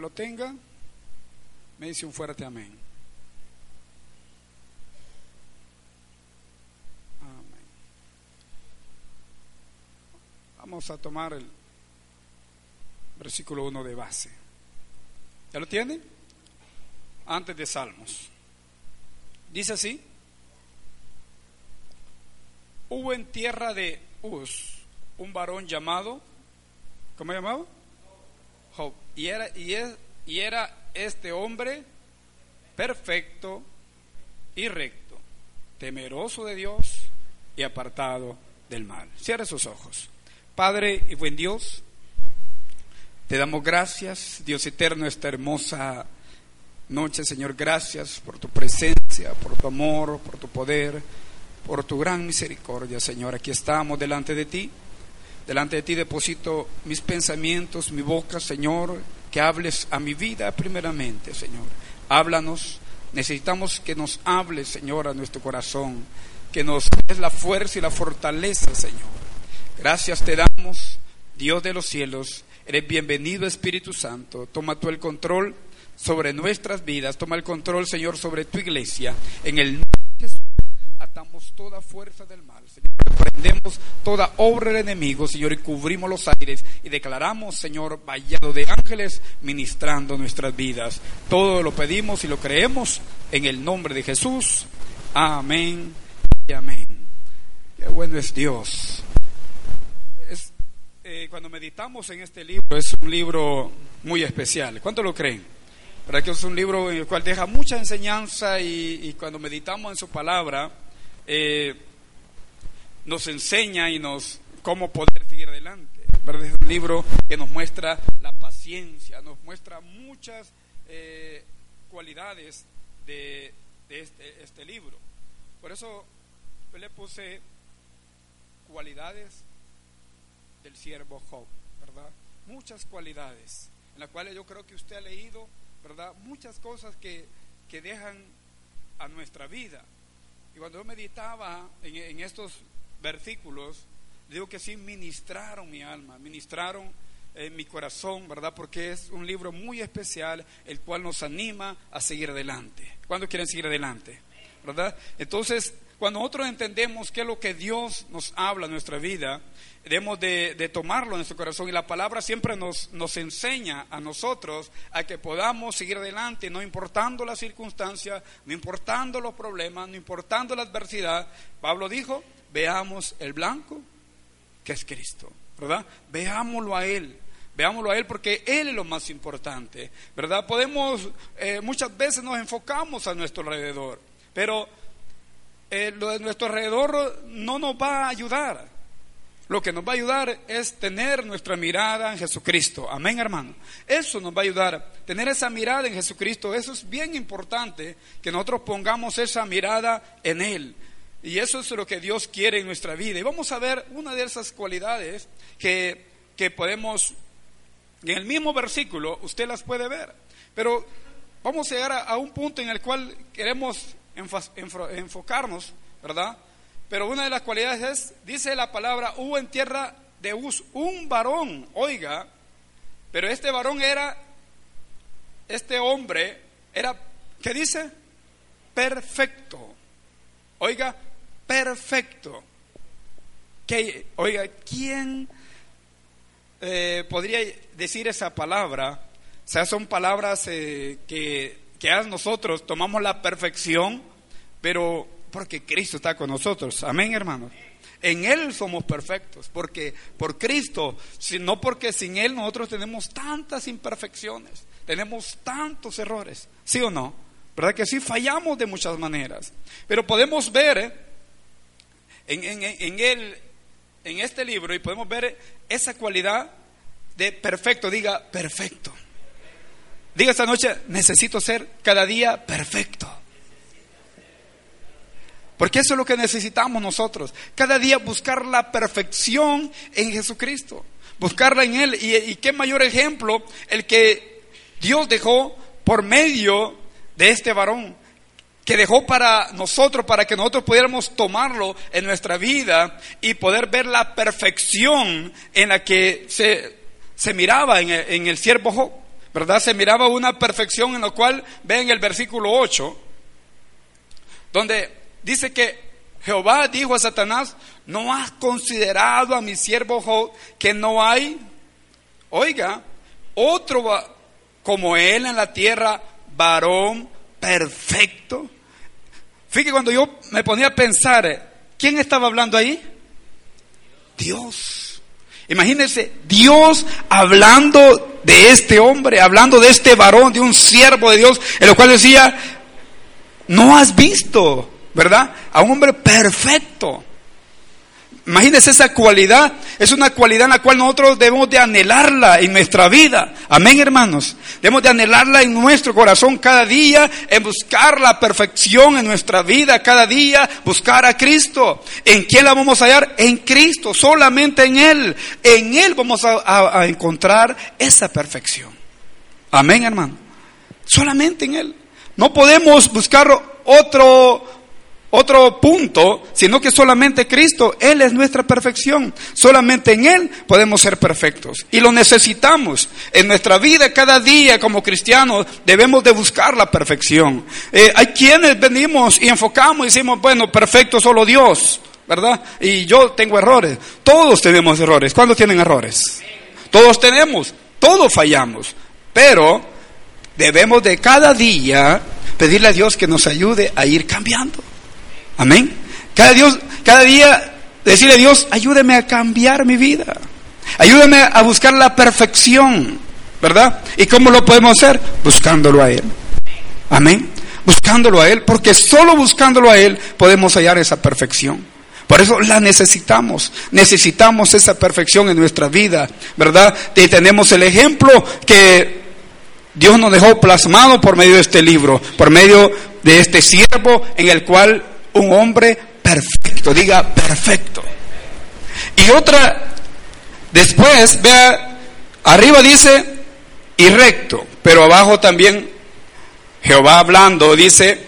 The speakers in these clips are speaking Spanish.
Lo tenga, me dice un fuerte amén. Amén. Vamos a tomar el versículo 1 de base. ¿Ya lo tiene? Antes de Salmos. Dice así. Hubo en tierra de Uz un varón llamado, ¿cómo llamado? Y era, y, es, y era este hombre perfecto y recto, temeroso de Dios y apartado del mal. Cierre sus ojos. Padre y buen Dios, te damos gracias, Dios eterno, esta hermosa noche, Señor. Gracias por tu presencia, por tu amor, por tu poder, por tu gran misericordia, Señor. Aquí estamos delante de ti. Delante de ti deposito mis pensamientos, mi boca, Señor, que hables a mi vida primeramente, Señor. Háblanos. Necesitamos que nos hables, Señor, a nuestro corazón, que nos des la fuerza y la fortaleza, Señor. Gracias te damos, Dios de los cielos. Eres bienvenido, Espíritu Santo. Toma tú el control sobre nuestras vidas. Toma el control, Señor, sobre tu iglesia. En el atamos toda fuerza del mal, Señor. Reprendemos toda obra del enemigo, Señor, y cubrimos los aires y declaramos, Señor, vallado de ángeles ministrando nuestras vidas. Todo lo pedimos y lo creemos en el nombre de Jesús. Amén y amén. Qué bueno es Dios. Es, eh, cuando meditamos en este libro, es un libro muy especial. ¿Cuánto lo creen? ¿Verdad que es un libro en el cual deja mucha enseñanza y, y cuando meditamos en su palabra, eh, nos enseña y nos cómo poder seguir adelante. ¿verdad? Es un libro que nos muestra la paciencia, nos muestra muchas eh, cualidades de, de este, este libro. Por eso le puse cualidades del siervo Job, ¿verdad? Muchas cualidades, en las cuales yo creo que usted ha leído, ¿verdad? Muchas cosas que, que dejan a nuestra vida. Y cuando yo meditaba en, estos versículos, digo que sí ministraron mi alma, ministraron eh, mi corazón, ¿verdad? Porque es un libro muy especial, el cual nos anima a seguir adelante. ¿Cuándo quieren seguir adelante? ¿Verdad? Entonces, cuando nosotros entendemos qué es lo que Dios nos habla en nuestra vida, debemos de, de, tomarlo en nuestro corazón y la palabra siempre nos, nos enseña a nosotros a que podamos seguir adelante, no importando las circunstancias, no importando los problemas, no importando la adversidad. Pablo dijo, veamos el blanco, que es Cristo, ¿verdad? Veámoslo a Él. Veámoslo a Él porque Él es lo más importante, ¿verdad? Podemos, eh, muchas veces nos enfocamos a nuestro alrededor, pero eh, lo de nuestro alrededor no nos va a ayudar. Lo que nos va a ayudar es tener nuestra mirada en Jesucristo. Amén, hermano. Eso nos va a ayudar. Tener esa mirada en Jesucristo. Eso es bien importante que nosotros pongamos esa mirada en Él. Y eso es lo que Dios quiere en nuestra vida. Y vamos a ver una de esas cualidades que, que podemos, en el mismo versículo, usted las puede ver. Pero vamos a llegar a, a un punto en el cual queremos enfocarnos, ¿verdad? Pero una de las cualidades es, dice la palabra, hubo en tierra de Uz un varón, oiga, pero este varón era, este hombre era, ¿qué dice? Perfecto. Oiga, perfecto. Que, oiga, ¿quién eh, podría decir esa palabra? O sea, son palabras eh, que, que a nosotros tomamos la perfección, pero porque Cristo está con nosotros. Amén, hermanos. En Él somos perfectos, porque por Cristo, no porque sin Él nosotros tenemos tantas imperfecciones, tenemos tantos errores, ¿sí o no? ¿Verdad que sí? Fallamos de muchas maneras, pero podemos ver ¿eh? en, en, en Él, en este libro, y podemos ver esa cualidad de perfecto, diga perfecto. Diga esta noche, necesito ser cada día perfecto. Porque eso es lo que necesitamos nosotros. Cada día buscar la perfección en Jesucristo. Buscarla en Él. Y, qué mayor ejemplo el que Dios dejó por medio de este varón. Que dejó para nosotros, para que nosotros pudiéramos tomarlo en nuestra vida y poder ver la perfección en la que se, se miraba en el, en siervo Job. ¿Verdad? Se miraba una perfección en la cual, en el versículo 8, donde Dice que Jehová dijo a Satanás, no has considerado a mi siervo Job que no hay, oiga, otro como él en la tierra, varón perfecto. Fíjate cuando yo me ponía a pensar, ¿quién estaba hablando ahí? Dios. Imagínense, Dios hablando de este hombre, hablando de este varón, de un siervo de Dios, en lo cual decía, no has visto ¿verdad? A un hombre perfecto. Imagínense esa cualidad, es una cualidad en la cual nosotros debemos de anhelarla en nuestra vida. Amén, hermanos. Debemos de anhelarla en nuestro corazón cada día, en buscar la perfección en nuestra vida cada día, buscar a Cristo. ¿En quién la vamos a hallar? En Cristo, solamente en Él. En Él vamos a, a encontrar esa perfección. Amén, hermano. Solamente en Él. No podemos buscar otro otro punto, sino que solamente Cristo, Él es nuestra perfección. Solamente en Él podemos ser perfectos. Y lo necesitamos. En nuestra vida, cada día como cristianos, debemos de buscar la perfección. Eh, hay quienes venimos y enfocamos y decimos, bueno, perfecto solo Dios, ¿verdad? Y yo tengo errores. Todos tenemos errores. ¿Cuándo tienen errores? Todos tenemos, todos fallamos. Pero debemos de cada día pedirle a Dios que nos ayude a ir cambiando. Amén. Cada, Dios, cada día decirle a Dios, ayúdeme a cambiar mi vida. Ayúdame a buscar la perfección, ¿verdad? ¿Y cómo lo podemos hacer? Buscándolo a Él. Amén. Buscándolo a Él, porque solo buscándolo a Él podemos hallar esa perfección. Por eso la necesitamos. Necesitamos esa perfección en nuestra vida, ¿verdad? Tenemos el ejemplo que Dios nos dejó plasmado por medio de este libro, por medio de este siervo en el cual un hombre perfecto, diga perfecto. Y otra, después, vea, arriba dice y recto, pero abajo también Jehová hablando dice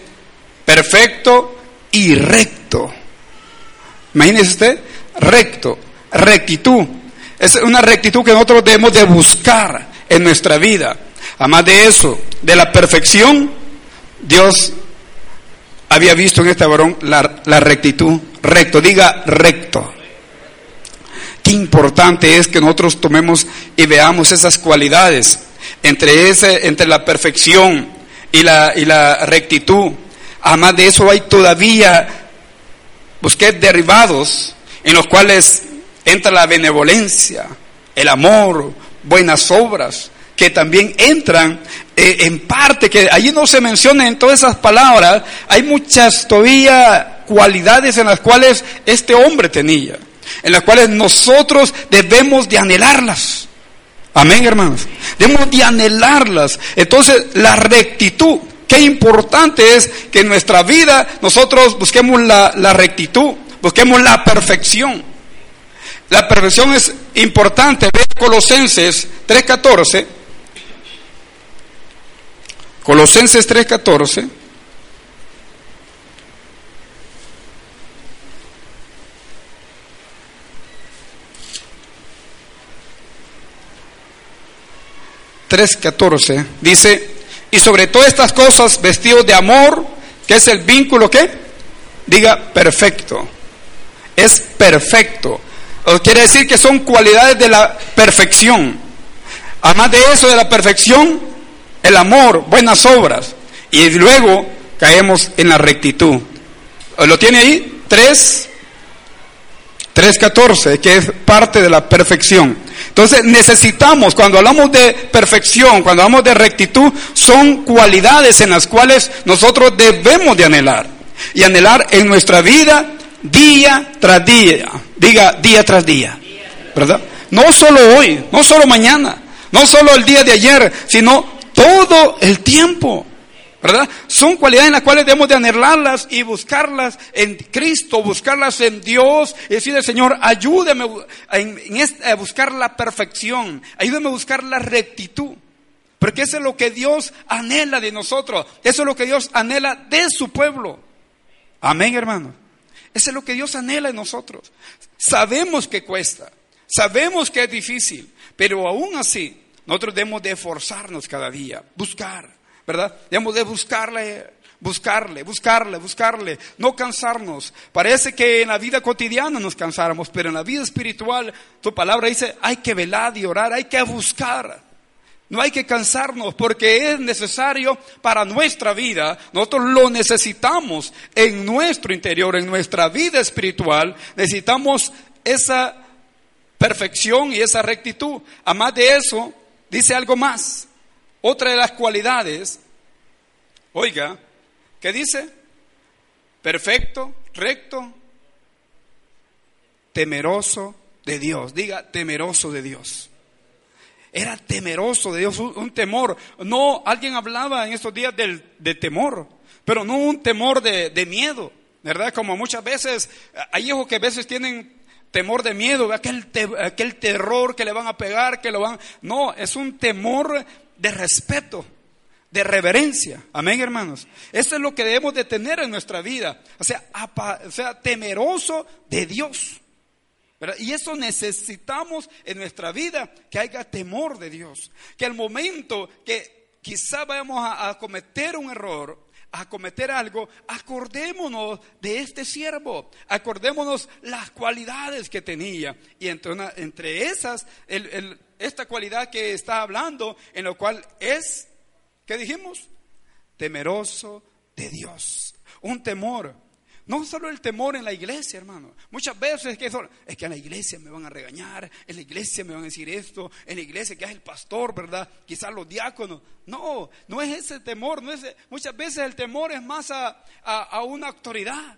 perfecto y recto. Imagínese usted, recto, rectitud. Es una rectitud que nosotros debemos de buscar en nuestra vida. Además de eso, de la perfección, Dios había visto en este varón la, rectitud. Recto, diga recto. Qué importante es que nosotros tomemos y veamos esas cualidades entre, ese, entre la perfección y la, y la rectitud. Además de eso hay todavía, busqué derivados en los cuales entra la benevolencia, el amor, buenas obras, que también entran eh, en parte, que allí no se menciona en todas esas palabras, hay muchas todavía cualidades en las cuales este hombre tenía, en las cuales nosotros debemos de anhelarlas. Amén, hermanos. Debemos de anhelarlas. Entonces, la rectitud, qué importante es que en nuestra vida nosotros busquemos la, la rectitud, busquemos la perfección. La perfección es importante. Ve Colosenses 3:14 Colosenses 3:14. ...3.14... dice... ...y sobre todas estas cosas vestidos de amor... ...que es el vínculo que... ...diga perfecto... ...es perfecto... quiere decir que son cualidades de la perfección... ...además de eso de la perfección el amor, buenas obras. Y luego caemos en la rectitud. ¿Lo tiene ahí? 3, 3.14, que es parte de la perfección. Entonces necesitamos, cuando hablamos de perfección, cuando hablamos de rectitud, son cualidades en las cuales nosotros debemos de anhelar. Y anhelar en nuestra vida día tras día. Diga día tras día. ¿Verdad? no solo hoy, no solo mañana, no solo el día de ayer, sino todo el tiempo. ¿verdad? Son cualidades en las cuales debemos de anhelarlas y buscarlas en Cristo, buscarlas en Dios y decirle, Señor, ayúdeme a buscar la perfección, ayúdame a buscar la rectitud. Porque eso es lo que Dios anhela de nosotros, eso es lo que Dios anhela de su pueblo. Amén, hermano. Eso es lo que Dios anhela de nosotros. Sabemos que cuesta, sabemos que es difícil, pero aún así nosotros debemos de esforzarnos cada día, buscar ¿verdad? Debemos de buscarle, buscarle, buscarle, buscarle, no cansarnos. Parece que en la vida cotidiana nos cansáramos, pero en la vida espiritual, tu palabra dice, hay que velar y orar, hay que buscar. No hay que cansarnos porque es necesario para nuestra vida. Nosotros lo necesitamos en nuestro interior, en nuestra vida espiritual. Necesitamos esa perfección y esa rectitud. Además de eso, dice algo más. Otra de las cualidades, oiga, ¿qué dice? Perfecto, recto, temeroso de Dios. Diga, temeroso de Dios. Era temeroso de Dios, un, temor. No, alguien hablaba en estos días del, de temor, pero no un temor de, de miedo, ¿verdad? Como muchas veces, hay hijos que a veces tienen temor de miedo, aquel, aquel terror que le van a pegar, que lo van... No, es un temor de respeto, de reverencia. Amén, hermanos. Eso es lo que debemos de tener en nuestra vida. O sea, sea temeroso de Dios. Y eso necesitamos en nuestra vida, que haya temor de Dios. Que al momento que quizá vayamos a cometer un error, a cometer algo, acordémonos de este siervo, acordémonos las cualidades que tenía. Y entre, entre esas, esta cualidad que está hablando, en lo cual es, ¿qué dijimos? Temeroso de Dios. Un temor no solo el temor en la iglesia, hermano. Muchas veces es que, es que en la iglesia me van a regañar, en la iglesia me van a decir esto, en la iglesia que es el pastor, ¿verdad? Quizás los diáconos. No, no es ese temor. No es, muchas veces el temor es más a, una autoridad.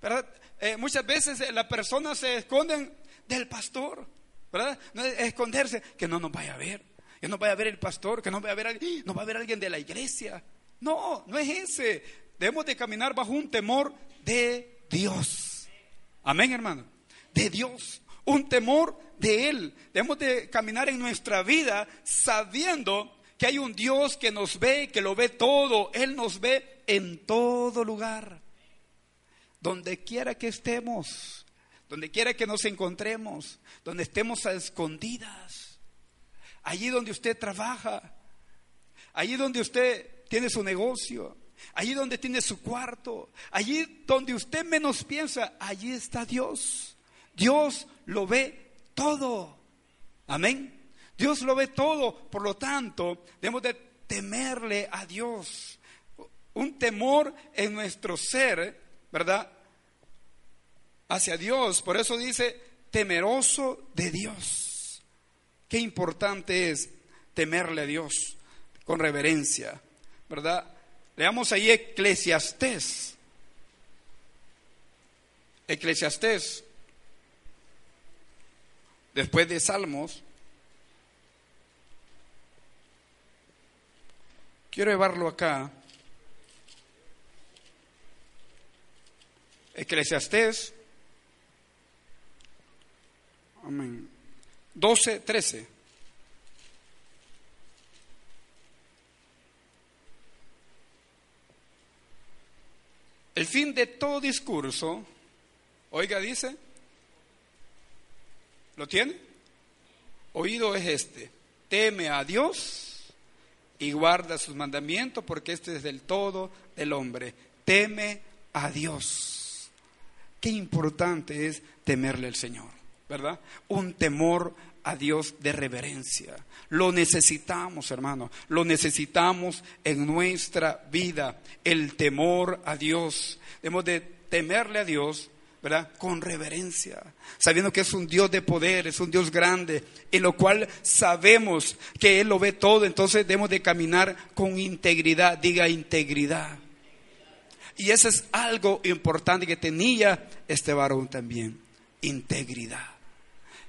¿verdad? Eh, muchas veces las personas se esconden del pastor. ¿verdad? No es esconderse, que no nos vaya a ver. Que no vaya a ver el pastor, que no vaya a ver, no va a ver alguien de la iglesia. No, no es ese debemos de caminar bajo un temor de Dios. Amén, hermano. De Dios. Un temor de Él. Debemos de caminar en nuestra vida sabiendo que hay un Dios que nos ve, que lo ve todo. Él nos ve en todo lugar. Donde quiera que estemos, donde quiera que nos encontremos, donde estemos a escondidas, allí donde usted trabaja, allí donde usted tiene su negocio, Allí donde tiene su cuarto, allí donde usted menos piensa, allí está Dios. Dios lo ve todo. Amén. Dios lo ve todo. Por lo tanto, debemos de temerle a Dios. Un temor en nuestro ser, ¿verdad? Hacia Dios. Por eso dice, temeroso de Dios. Qué importante es temerle a Dios con reverencia, ¿verdad? Leamos ahí Eclesiastés. Eclesiastés. Después de Salmos. Quiero llevarlo acá. Eclesiastés. Amén. 12, 13. El fin de todo discurso, oiga, dice, ¿lo tiene? Oído es este, teme a Dios y guarda sus mandamientos porque este es del todo del hombre. Teme a Dios. Qué importante es temerle al Señor, Un temor a Dios de reverencia. Lo necesitamos, hermano. Lo necesitamos en nuestra vida. El temor a Dios. Debemos de temerle a Dios, ¿verdad? Con reverencia. Sabiendo que es un Dios de poder, es un Dios grande, en lo cual sabemos que Él lo ve todo. Entonces debemos de caminar con integridad. Diga integridad. Y eso es algo importante que tenía este varón también. Integridad.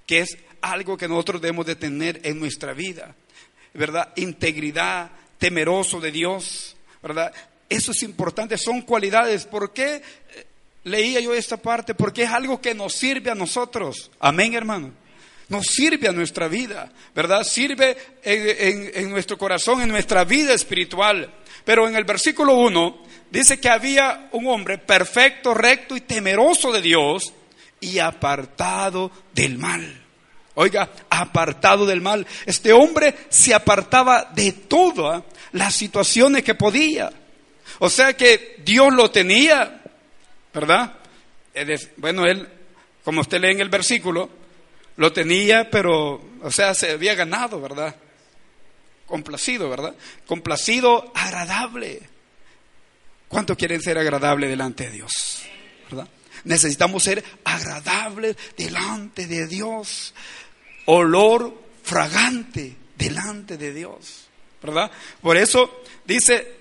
Que es algo que nosotros debemos de tener en nuestra vida, ¿verdad? Integridad, temeroso de Dios, ¿verdad? Eso es importante, son cualidades. ¿Por qué eh, leía yo esta parte? Porque es algo que nos sirve a nosotros. Amén, hermano. Nos sirve a nuestra vida, ¿verdad? Sirve en, en nuestro corazón, en nuestra vida espiritual. Pero en el versículo 1 dice que había un hombre perfecto, recto y temeroso de Dios y apartado del mal. Oiga, apartado del mal. Este hombre se apartaba de todas las situaciones que podía. O sea que Dios lo tenía, ¿verdad? Bueno, él, como usted lee en el versículo, lo tenía, pero, o sea, se había ganado, ¿verdad? Complacido, ¿verdad? Complacido, agradable. ¿Cuánto quieren ser agradable delante de Dios? Necesitamos ser agradables delante de Dios. Olor fragante delante de Dios. ¿Verdad? Por eso dice,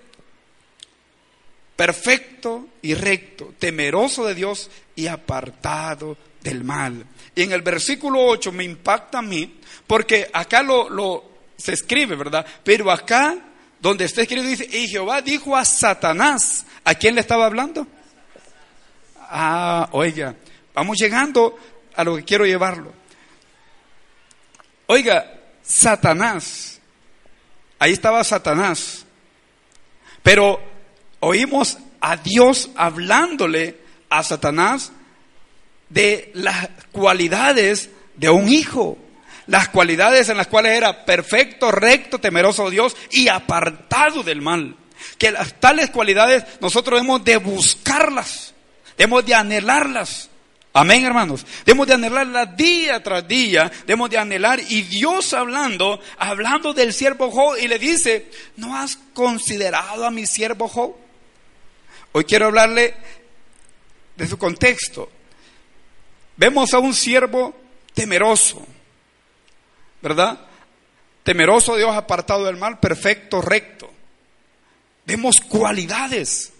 perfecto y recto, temeroso de Dios y apartado del mal. Y en el versículo 8 me impacta a mí, porque acá lo, lo se escribe, ¿verdad? Pero acá, donde está escrito, dice, y Jehová dijo a Satanás, ¿a quién le estaba hablando? Ah, oiga, vamos llegando a lo que quiero llevarlo. Oiga, Satanás, ahí estaba Satanás, pero oímos a Dios hablándole a Satanás de las cualidades de un hijo, las cualidades en las cuales era perfecto, recto, temeroso de Dios y apartado del mal. Que las tales cualidades nosotros hemos de buscarlas, hemos de anhelarlas. Amén, hermanos. Debemos de anhelarlas día tras día, debemos de anhelar. Y Dios hablando, hablando del siervo Job, y le dice, ¿no has considerado a mi siervo Job? Hoy quiero hablarle de su contexto. Vemos a un siervo temeroso, ¿verdad? Temeroso Dios, apartado del mal, perfecto, recto. Vemos cualidades,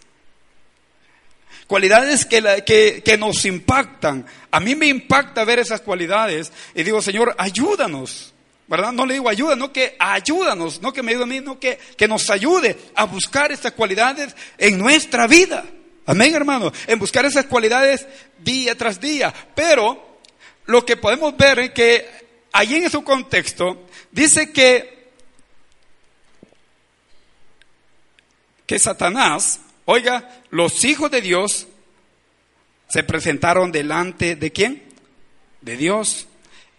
cualidades que, que, nos impactan. A mí me impacta ver esas cualidades y digo, Señor, ayúdanos. ¿verdad? No le digo ayuda, no que ayúdanos, no que me ayude a mí, no que, que nos ayude a buscar estas cualidades en nuestra vida. Amén, hermano. En buscar esas cualidades día tras día. Pero lo que podemos ver es que allí en su contexto dice que, que Satanás, oiga, los hijos de Dios se presentaron delante de quién? De Dios.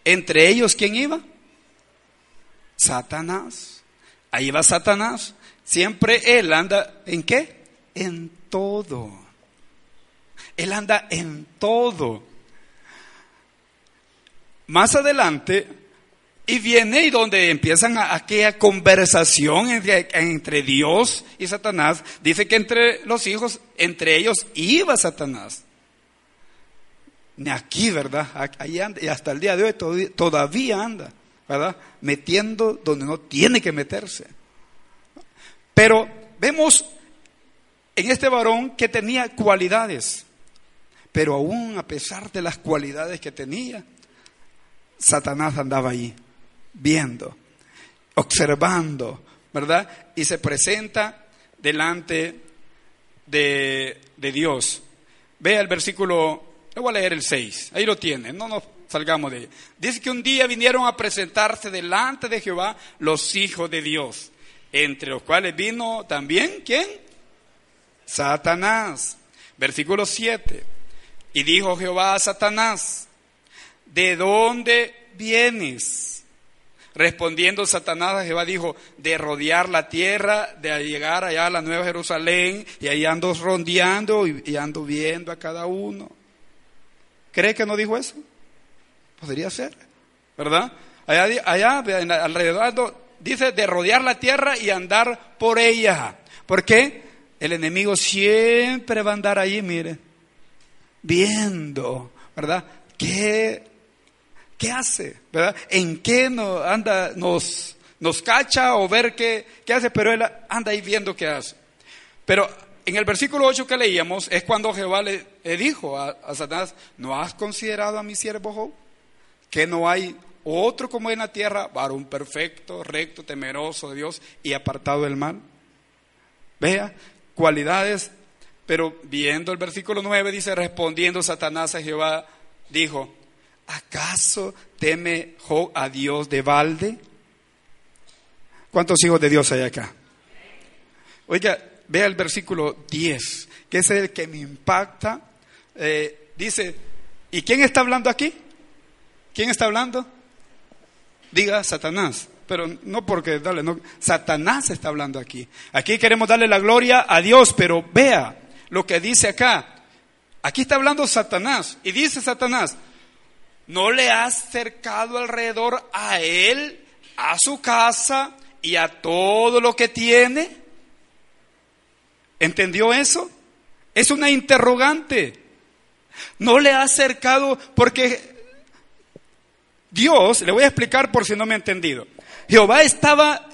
Entre ellos, ¿quién iba? Satanás. Ahí va Satanás. Siempre él anda en qué? En todo. Él anda en todo. Más adelante, y viene y donde empiezan aquella conversación entre, Dios y Satanás, dice que entre los hijos, entre ellos iba Satanás. Ni aquí, ¿verdad? Ahí anda, y hasta el día de hoy todavía anda, ¿verdad? Metiendo donde no tiene que meterse. Pero vemos en este varón que tenía cualidades, pero aún a pesar de las cualidades que tenía, Satanás andaba ahí, viendo, observando, ¿verdad? Y se presenta delante de, Dios. Vea el versículo, le voy a leer el 6, ahí lo tiene, no nos salgamos de ahí. Dice que un día vinieron a presentarse delante de Jehová los hijos de Dios, entre los cuales vino también, ¿quién? Satanás. Versículo 7. Y dijo Jehová a Satanás, ¿de dónde vienes? Respondiendo Satanás a Jehová dijo, de rodear la tierra, de llegar allá a la Nueva Jerusalén, y ahí ando rondeando y, ando viendo a cada uno. ¿Cree que no dijo eso? Podría ser, ¿verdad? Allá, allá alrededor dice de rodear la tierra y andar por ella. ¿Por qué? El enemigo siempre va a andar allí, mire, viendo, ¿verdad? ¿Qué, qué hace? ¿Verdad? ¿En qué anda, nos, nos cacha o ver qué, qué hace? Pero él anda ahí viendo qué hace. Pero en el versículo 8 que leíamos es cuando Jehová le, dijo a, a, Satanás, ¿no has considerado a mi siervo Job? Que no hay otro como en la tierra, varón perfecto, recto, temeroso de Dios y apartado del mal. Vea, cualidades, pero viendo el versículo 9 dice, respondiendo Satanás a Jehová, dijo, ¿acaso teme a Dios de balde? ¿Cuántos hijos de Dios hay acá? Oiga, vea el versículo 10, que es el que me impacta. Eh, dice, ¿y quién está hablando aquí? ¿Quién está hablando? Diga Satanás. Pero no porque, dale, no. Satanás está hablando aquí. Aquí queremos darle la gloria a Dios, pero vea lo que dice acá. Aquí está hablando Satanás. Y dice Satanás, ¿no le has cercado alrededor a él, a su casa y a todo lo que tiene? ¿Entendió eso? Es una interrogante. No le has cercado porque Dios, le voy a explicar por si no me ha entendido. Jehová estaba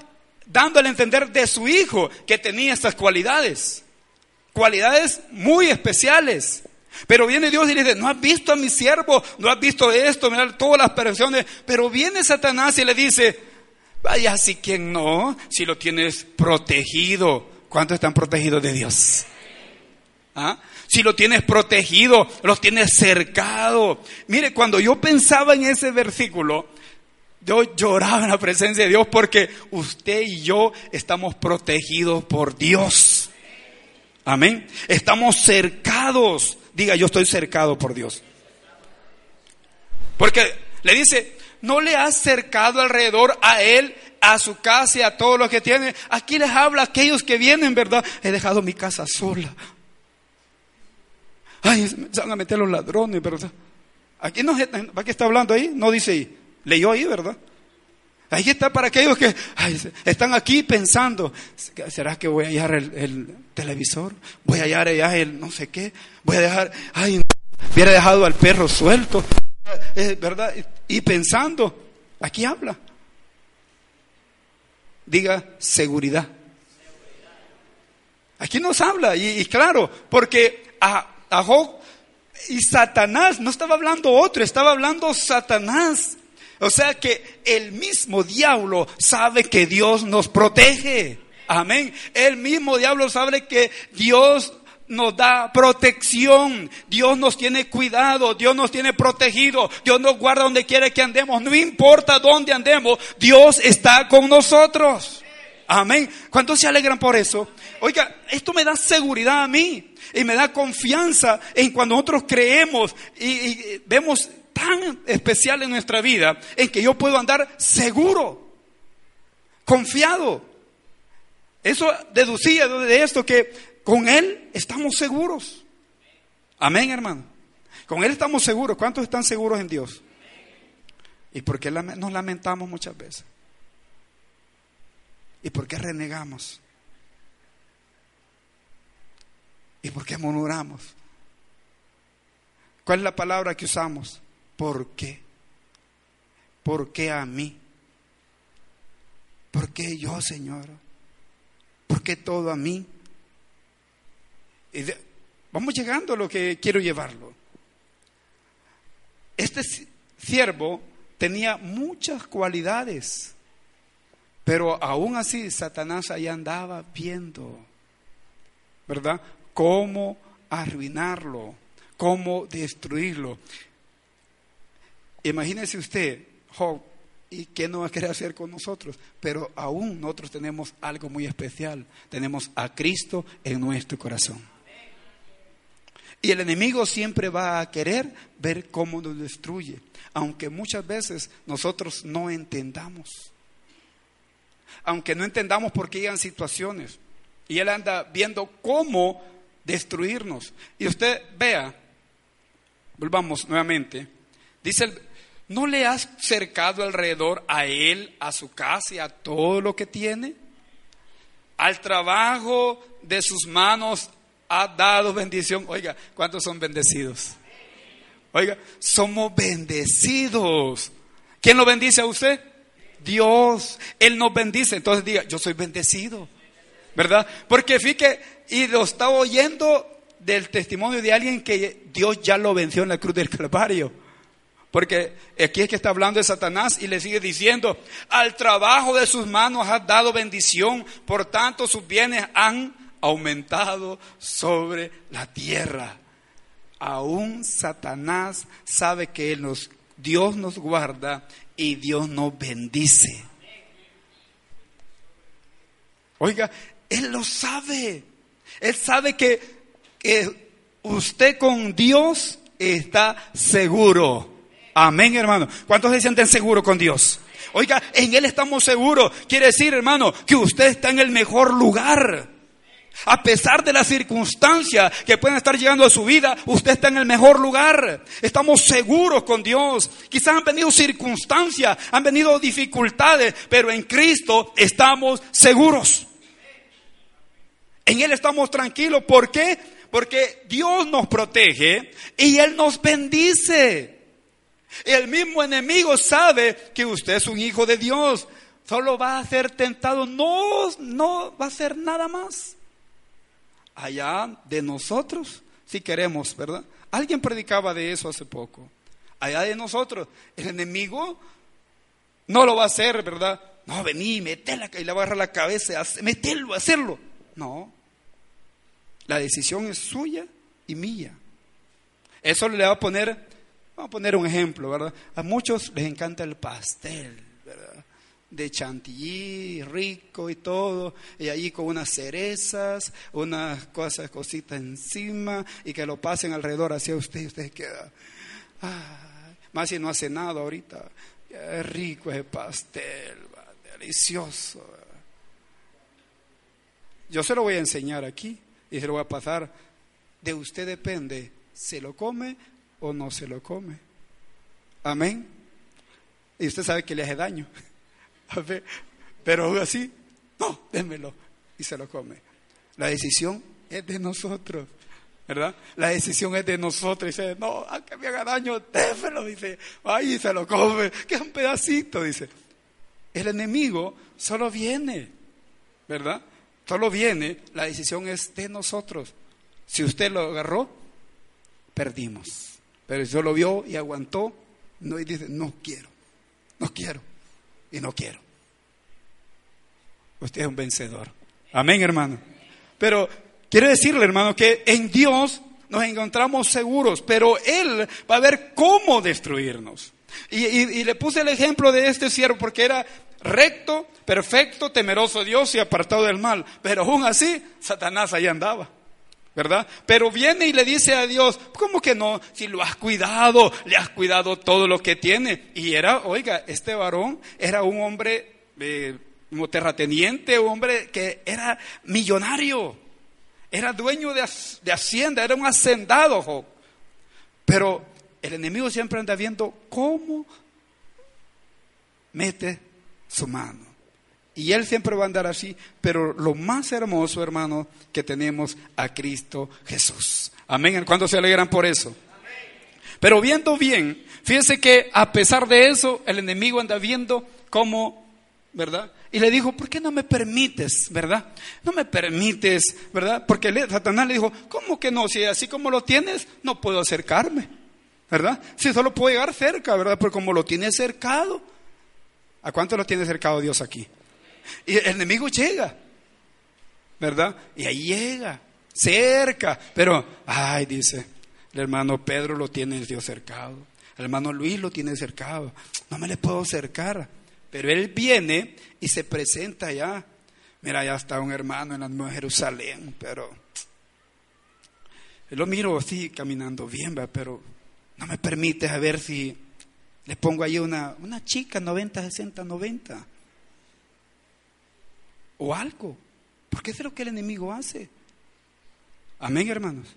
dándole a entender de su hijo que tenía estas cualidades. Cualidades muy especiales. Pero viene Dios y le dice, no has visto a mi siervo, no has visto esto, mira todas las perfecciones. Pero viene Satanás y le dice, vaya, si quien no, si lo tienes protegido. ¿Cuántos están protegidos de Dios? ¿Ah? si lo tienes protegido, lo tienes cercado. Mire, cuando yo pensaba en ese versículo, yo lloraba en la presencia de Dios porque usted y yo estamos protegidos por Dios. Amén. Estamos cercados. Diga, yo estoy cercado por Dios. Porque le dice, no le has cercado alrededor a él, a su casa y a todo lo que tiene. Aquí les habla a aquellos que vienen, ¿verdad? He dejado mi casa sola. Ay, se van a meter los ladrones, ¿verdad? Aquí no, ¿para qué está hablando ahí? No dice ahí. Leyó ahí, ¿verdad? Ahí está para aquellos que están aquí pensando, ¿será que voy a hallar el, televisor? ¿Voy a hallar el no sé qué? ¿Voy a dejar, ay, hubiera dejado al perro suelto? ¿Verdad? Y pensando, aquí habla. Diga seguridad. Aquí nos habla, y, claro, porque a, y Satanás, no estaba hablando otro, estaba hablando Satanás. O sea que el mismo diablo sabe que Dios nos protege. Amén. El mismo diablo sabe que Dios nos da protección, Dios nos tiene cuidado, Dios nos tiene protegido, Dios nos guarda donde quiere que andemos, no importa dónde andemos, Dios está con nosotros. Amén. ¿Cuántos se alegran por eso? Oiga, esto me da seguridad a mí y me da confianza en cuando nosotros creemos y, vemos tan especial en nuestra vida en que yo puedo andar seguro, confiado. Eso deducía de esto que con Él estamos seguros. Amén, hermano. Con Él estamos seguros. ¿Cuántos están seguros en Dios? ¿Y por qué nos lamentamos muchas veces? ¿Y por qué renegamos? ¿Y por qué murmuramos? ¿Cuál es la palabra que usamos? ¿Por qué? ¿Por qué a mí? ¿Por qué yo, Señor? ¿Por qué todo a mí? vamos llegando a lo que quiero llevarlo. Este siervo tenía muchas cualidades, pero aún así Satanás ahí andaba viendo, ¿verdad? cómo arruinarlo, cómo destruirlo. Imagínese usted, Job, ¿y qué no va a querer hacer con nosotros? Pero aún nosotros tenemos algo muy especial. Tenemos a Cristo en nuestro corazón. Y el enemigo siempre va a querer ver cómo nos destruye, aunque muchas veces nosotros no entendamos. Aunque no entendamos por qué llegan situaciones. Y él anda viendo cómo destruirnos. Y usted vea, volvamos nuevamente, dice, ¿no le has cercado alrededor a él, a su casa y a todo lo que tiene? Al trabajo de sus manos ha dado bendición. Oiga, ¿cuántos son bendecidos? Oiga, somos bendecidos. ¿Quién lo bendice a usted? Dios. Él nos bendice. Entonces diga, yo soy bendecido. ¿verdad? Porque fíjate, y lo estaba oyendo del testimonio de alguien que Dios ya lo venció en la cruz del Calvario. Porque aquí es que está hablando de Satanás y le sigue diciendo, al trabajo de sus manos has dado bendición, por tanto sus bienes han aumentado sobre la tierra. Aún Satanás sabe que Dios nos guarda y Dios nos bendice. Oiga, Él lo sabe. Él sabe que usted con Dios está seguro. Amén, hermano. ¿Cuántos se sienten seguros con Dios? Oiga, en Él estamos seguros. Quiere decir, hermano, que usted está en el mejor lugar. A pesar de las circunstancias que pueden estar llegando a su vida, usted está en el mejor lugar. Estamos seguros con Dios. Quizás han venido circunstancias, han venido dificultades, pero en Cristo estamos seguros. En Él estamos tranquilos. ¿Por qué? Porque Dios nos protege y Él nos bendice. El mismo enemigo sabe que usted es un hijo de Dios. Solo va a ser tentado. No, no va a ser nada más. Allá de nosotros, si queremos, ¿verdad? Alguien predicaba de eso hace poco. Allá de nosotros, el enemigo no lo va a hacer, ¿verdad? No, vení, metela y le va a agarrar la cabeza, metelo, hacerlo. No. La decisión es suya y mía. Eso le va a poner Vamos a poner un ejemplo, ¿verdad? A muchos les encanta el pastel, ¿verdad? De chantilly, rico y todo, y ahí con unas cerezas, unas cosas, cositas encima, y que lo pasen alrededor hacia usted y usted queda, más si no ha cenado ahorita, es rico ese pastel, delicioso. Yo se lo voy a enseñar aquí y se lo voy a pasar. De usted depende, ¿se lo come o no se lo come. Amén. Y usted sabe que le hace daño. Pero aún así, no, démelo. Y se lo come. La decisión es de nosotros. ¿Verdad? La decisión es de nosotros. Dice, no, que me haga daño, démelo. Dice, ay, se lo come. Que es un pedacito, dice. El enemigo solo viene. ¿Verdad? Solo viene. La decisión es de nosotros. Si usted lo agarró, perdimos. Pero si lo vio y aguantó, no y dice, no quiero, no quiero y no quiero. Usted es un vencedor. Amén, hermano. Pero quiero decirle, hermano, que en Dios nos encontramos seguros, pero Él va a ver cómo destruirnos. Y, le puse el ejemplo de este siervo porque era recto, perfecto, temeroso de Dios y apartado del mal. Pero aún así, Satanás ahí andaba. ¿Verdad? Pero viene y le dice a Dios, ¿cómo que no? Si lo has cuidado, le has cuidado todo lo que tiene. Y era, oiga, este varón era un hombre eh, terrateniente, un hombre que era millonario, era dueño de, de hacienda, era un hacendado, Pero el enemigo siempre anda viendo cómo mete su mano. Y Él siempre va a andar así, pero lo más hermoso, hermano, que tenemos a Cristo Jesús. Amén. ¿Cuántos se alegran por eso? Pero viendo bien, fíjense que a pesar de eso, el enemigo anda viendo cómo, ¿verdad? Y le dijo, ¿por qué no me permites, verdad? No me permites, ¿verdad? Porque Satanás le dijo, ¿cómo que no? Si así como lo tienes, no puedo acercarme, ¿verdad? Si solo puedo llegar cerca, ¿verdad? Pero como lo tiene cercado, ¿a cuánto lo tiene cercado Dios aquí? Y el enemigo llega, ¿verdad? Y ahí llega, cerca. Pero, ay, dice, el hermano Pedro lo tiene Dios cercado. El hermano Luis lo tiene cercado. No me le puedo acercar. Pero él viene y se presenta allá. Mira, ya está un hermano en la Nueva Jerusalén, pero lo miro así caminando bien, pero no me permite a ver si le pongo ahí una, una chica 90, 60, 90 o algo. Porque es lo que el enemigo hace. Amén, hermanos.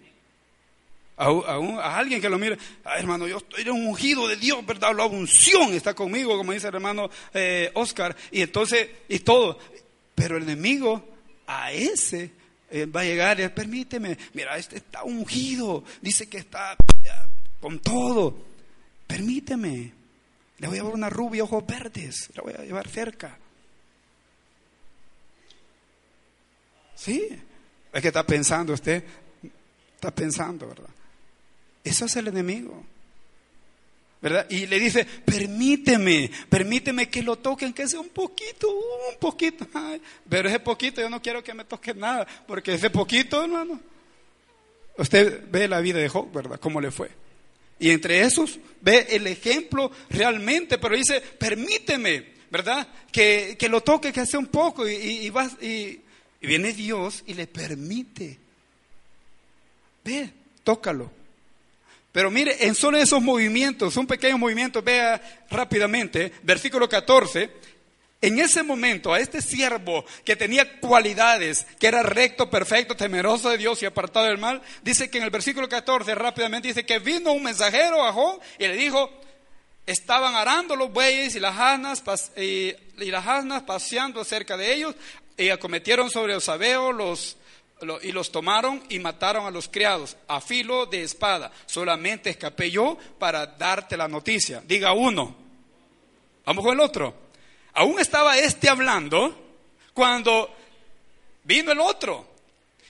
A, a, alguien que lo mire, hermano, yo estoy ungido de Dios, ¿verdad? La unción está conmigo, como dice el hermano eh, Oscar, y entonces, y todo. Pero el enemigo a ese eh, va a llegar y permíteme, mira, este está ungido, dice que está con todo. Permíteme, le voy a dar una rubia, ojos verdes, la voy a llevar cerca. Sí, es que está pensando usted, está pensando, ¿verdad? Eso es el enemigo. ¿verdad? Y le dice, permíteme, permíteme que lo toquen, que sea un poquito, un poquito. pero ese poquito yo no quiero que me toque nada, porque ese poquito, hermano. Usted ve la vida de Job, ¿verdad? ¿Cómo le fue? Y entre esos ve el ejemplo realmente, pero dice, permíteme, ¿verdad? Que, lo toque, que sea un poco. Y, y viene Dios y le permite. Ve, tócalo. Pero mire, en solo esos movimientos, un pequeño movimiento, vea rápidamente, versículo 14, en ese momento a este siervo que tenía cualidades, que era recto, perfecto, temeroso de Dios y apartado del mal, dice que en el versículo 14 rápidamente dice que vino un mensajero a Job y le dijo, estaban arando los bueyes y las asnas, y, las asnas paseando cerca de ellos y acometieron sobre los abeos los y los tomaron y mataron a los criados a filo de espada. Solamente escapé yo para darte la noticia. Diga uno. Vamos con el otro. Aún estaba este hablando cuando vino el otro.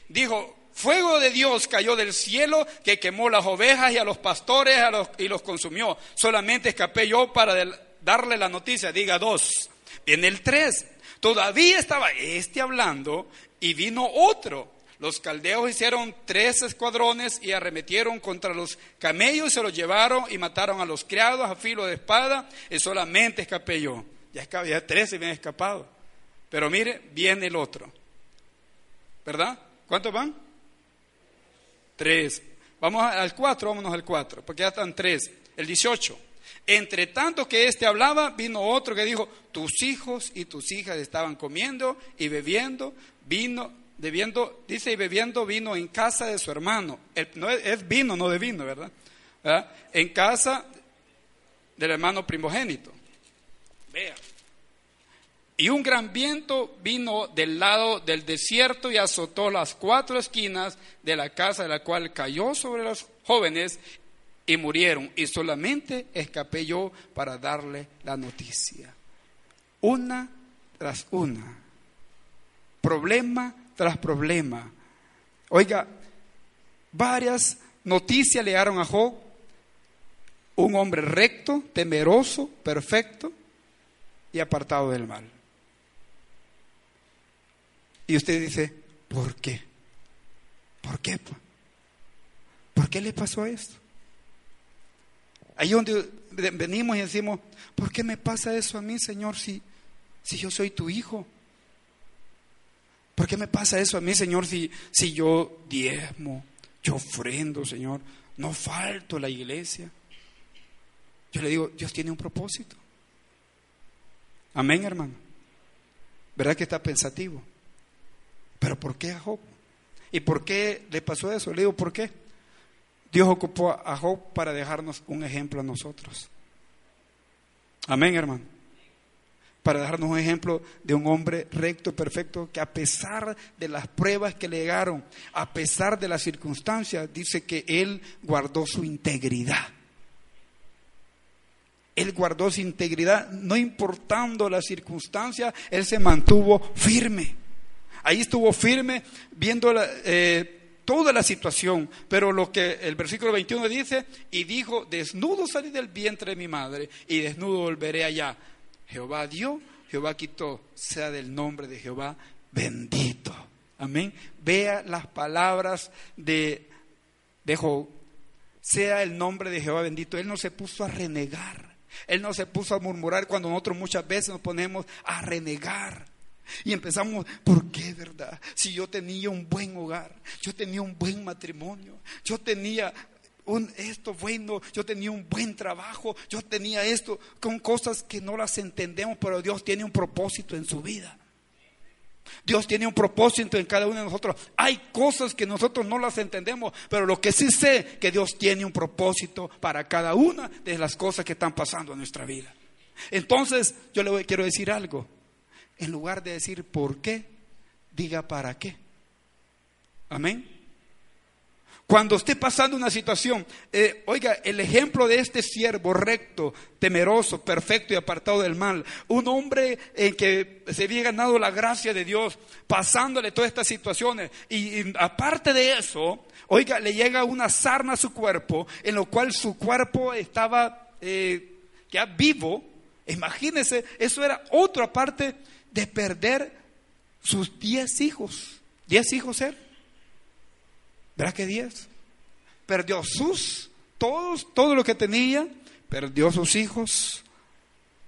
Dijo, fuego de Dios cayó del cielo que quemó las ovejas y a los pastores y los consumió. Solamente escapé yo para darle la noticia. Diga dos. Viene el tres. Todavía estaba este hablando y vino otro los caldeos hicieron tres escuadrones y arremetieron contra los camellos, se los llevaron y mataron a los criados a filo de espada y solamente escapé yo. Ya, ya tres se habían escapado. Pero mire, viene el otro. ¿Verdad? ¿Cuántos van? Tres. Vamos al cuatro, vámonos al cuatro, porque ya están tres. El dieciocho. Entre tanto que éste hablaba, vino otro que dijo, tus hijos y tus hijas estaban comiendo y bebiendo vino bebiendo, dice, y bebiendo vino en casa de su hermano. no es, vino, no de vino, ¿verdad? En casa del hermano primogénito. Vea. Y un gran viento vino del lado del desierto y azotó las cuatro esquinas de la casa de la cual cayó sobre los jóvenes y murieron. Y solamente escapé yo para darle la noticia. Una tras una. Problema tras problema. Oiga, varias noticias le dieron a Job. Un hombre recto, temeroso, perfecto y apartado del mal. Y usted dice, ¿por qué? ¿Por qué? ¿Por qué le pasó esto? Ahí donde venimos y decimos, ¿por qué me pasa eso a mí, Señor, si, si yo soy tu hijo? ¿Por qué me pasa eso a mí, Señor, si, si yo diezmo, yo ofrendo, Señor, no falto a la iglesia? Yo le digo, Dios tiene un propósito. Amén, hermano. ¿Verdad que está pensativo? Pero ¿por qué a Job? ¿Y por qué le pasó eso? Le digo, ¿por qué? Dios ocupó a Job para dejarnos un ejemplo a nosotros. Amén, hermano para darnos un ejemplo de un hombre recto, perfecto, que a pesar de las pruebas que le llegaron, a pesar de las circunstancias, dice que él guardó su integridad. Él guardó su integridad, no importando las circunstancias, él se mantuvo firme. Ahí estuvo firme viendo eh, toda la situación, pero lo que el versículo 21 dice, y dijo, desnudo salí del vientre de mi madre y desnudo volveré allá. Jehová dio, Jehová quitó, sea del nombre de Jehová bendito. Amén. Vea las palabras de, de Job. Sea el nombre de Jehová bendito. Él no se puso a renegar. Él no se puso a murmurar cuando nosotros muchas veces nos ponemos a renegar. Y empezamos, ¿por qué verdad? Si yo tenía un buen hogar, yo tenía un buen matrimonio, yo tenía un, esto bueno, yo tenía un buen trabajo, yo tenía esto, con cosas que no las entendemos, pero Dios tiene un propósito en su vida. Dios tiene un propósito en cada uno de nosotros. Hay cosas que nosotros no las entendemos, pero lo que sí sé que Dios tiene un propósito para cada una de las cosas que están pasando en nuestra vida. Entonces, yo le quiero decir algo. En lugar de decir por qué, diga para qué. Amén. Cuando esté pasando una situación, eh, oiga, el ejemplo de este siervo recto, temeroso, perfecto y apartado del mal, un hombre en que se había ganado la gracia de Dios, pasándole todas estas situaciones, y, aparte de eso, oiga, le llega una sarna a su cuerpo, en lo cual su cuerpo estaba eh, ya vivo, imagínense, eso era otra parte de perder sus diez hijos. Diez hijos él. ¿Verdad que diez? Perdió sus, todos, todo lo que tenía, perdió sus hijos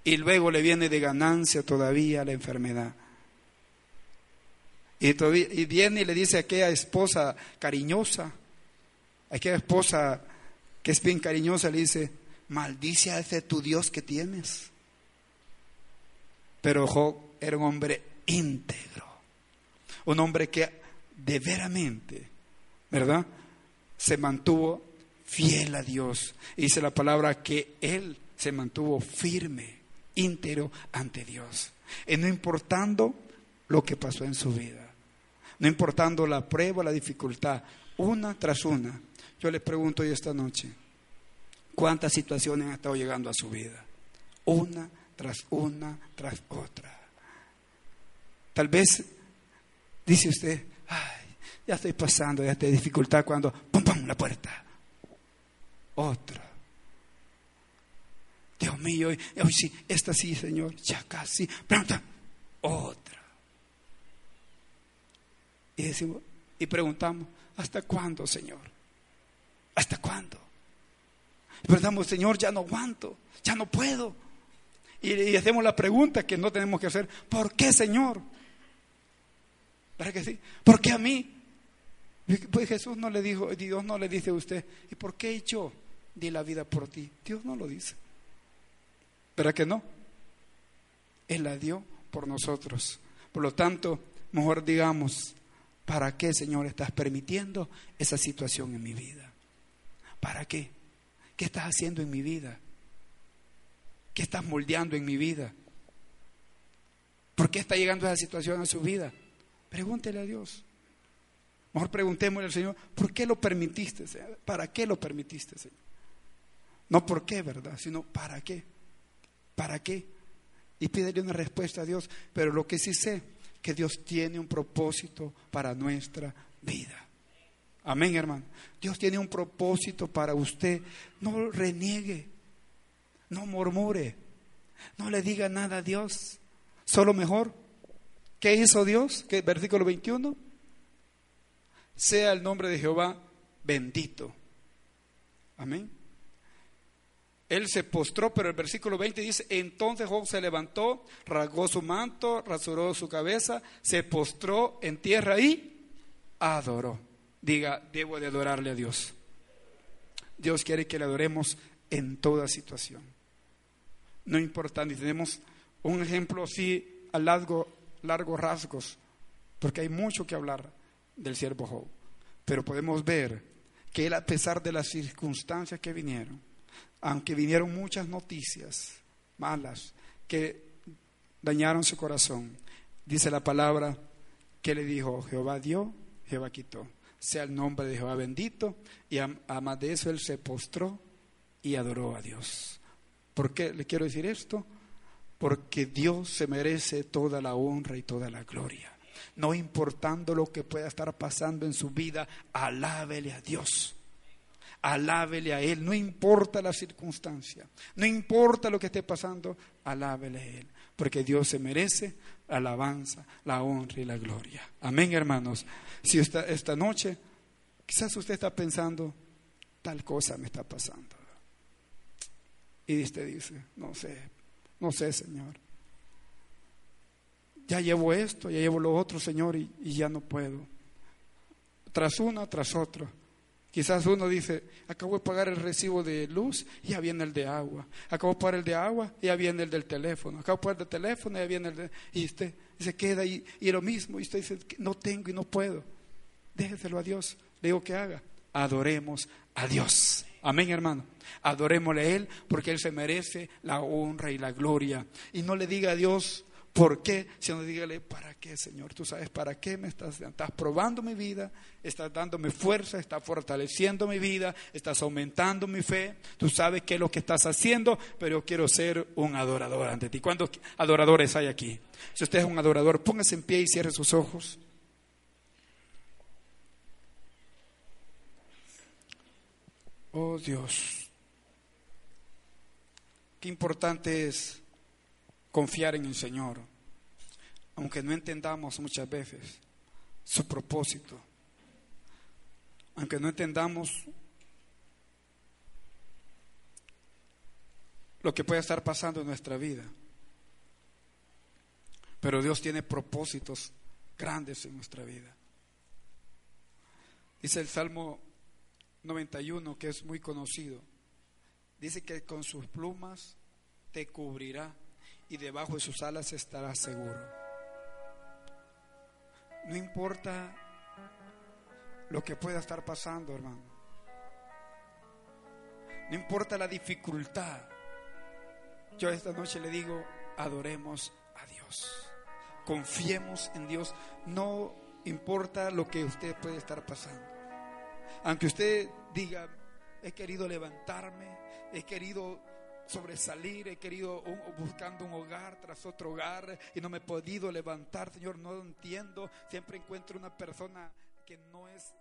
y luego le viene de ganancia todavía la enfermedad. Y, todavía, y viene y le dice a aquella esposa cariñosa, aquella esposa que es bien cariñosa, le dice, maldice a ese tu Dios que tienes. Pero Job era un hombre íntegro, un hombre que de veramente, ¿verdad? Se mantuvo fiel a Dios. dice la palabra que él se mantuvo firme, íntegro ante Dios. Y no importando lo que pasó en su vida, no importando la prueba, la dificultad, una tras una. Yo le pregunto hoy esta noche, ¿cuántas situaciones han estado llegando a su vida? Una tras una tras otra. Tal vez dice usted, ay, ya estoy pasando de esta dificultad cuando, pum, pum, la puerta. Otra. Dios mío, hoy, hoy sí, esta sí, Señor, ya casi, pronto, otra. Y decimos, y preguntamos, ¿hasta cuándo, Señor? ¿Hasta cuándo? Y preguntamos, Señor, ya no aguanto, ya no puedo. Y, y hacemos la pregunta que no tenemos que hacer, ¿por qué, Señor? ¿Verdad que sí? ¿Por qué a mí? Pues Jesús no le dijo, Dios no le dice a usted, ¿y por qué yo di la vida por ti? Dios no lo dice. ¿Verdad que no? Él la dio por nosotros. Por lo tanto, mejor digamos, ¿para qué, Señor, estás permitiendo esa situación en mi vida? ¿Para qué? ¿Qué estás haciendo en mi vida? ¿Qué estás moldeando en mi vida? ¿Por qué está llegando esa situación a su vida? Pregúntele a Dios. Mejor preguntémosle al Señor, ¿por qué lo permitiste? ¿Para qué lo permitiste, Señor? No por qué, ¿verdad? Sino ¿para qué? ¿Para qué? Y pídele una respuesta a Dios. Pero lo que sí sé, que Dios tiene un propósito para nuestra vida. Amén, hermano. Dios tiene un propósito para usted. No reniegue, no murmure, no le diga nada a Dios. Solo mejor ¿Qué hizo Dios? ¿Qué, versículo 21. Sea el nombre de Jehová bendito. Amén. Él se postró, pero el versículo 20 dice, entonces Job se levantó, rasgó su manto, rasuró su cabeza, se postró en tierra y adoró. Diga, debo de adorarle a Dios. Dios quiere que le adoremos en toda situación. No importa, tenemos un ejemplo así a largo, largos rasgos, porque hay mucho que hablar del siervo Job. Pero podemos ver que él, a pesar de las circunstancias que vinieron, aunque vinieron muchas noticias malas que dañaron su corazón, dice la palabra que le dijo, Jehová dio, Jehová quitó. Sea el nombre de Jehová bendito. Y además de eso, él se postró y adoró a Dios. ¿Por qué le quiero decir esto? Porque Dios se merece toda la honra y toda la gloria. No importando lo que pueda estar pasando en su vida, alábele a Dios. Alábele a Él, no importa la circunstancia, no importa lo que esté pasando, alábele a Él, porque Dios se merece la alabanza, la honra y la gloria. Amén, hermanos. Si esta, esta noche, quizás usted está pensando, tal cosa me está pasando. Y usted dice, no sé, no sé, Señor. Ya llevo esto, ya llevo lo otro, Señor, y, ya no puedo. Tras una, tras otra. Quizás uno dice, acabo de pagar el recibo de luz, y ya viene el de agua. Acabo de pagar el de agua, y ya viene el del teléfono. Acabo de pagar el del teléfono, y ya viene el de... Y usted se queda ahí, y lo mismo, y usted dice, no tengo y no puedo. Déjeselo a Dios. Le digo que haga. Adoremos a Dios. Amén, hermano. Adorémosle a Él porque Él se merece la honra y la gloria. Y no le diga a Dios por qué, sino dígale, ¿para qué, Señor? Tú sabes para qué me estás, probando mi vida, estás dándome fuerza, estás fortaleciendo mi vida, estás aumentando mi fe. Tú sabes qué es lo que estás haciendo, pero yo quiero ser un adorador ante ti. ¿Cuántos adoradores hay aquí? Si usted es un adorador, póngase en pie y cierre sus ojos. Oh Dios. Qué importante es confiar en el Señor, aunque no entendamos muchas veces su propósito, aunque no entendamos lo que puede estar pasando en nuestra vida. Pero Dios tiene propósitos grandes en nuestra vida. Dice el Salmo 91, que es muy conocido. Dice que con sus plumas te cubrirá y debajo de sus alas estarás seguro. No importa lo que pueda estar pasando, hermano. No importa la dificultad. Yo esta noche le digo, adoremos a Dios. Confiemos en Dios. No importa lo que usted puede estar pasando. Aunque usted diga, he querido levantarme, he querido sobresalir, he querido buscando un hogar tras otro hogar y no me he podido levantar, Señor, no entiendo. Siempre encuentro una persona que no es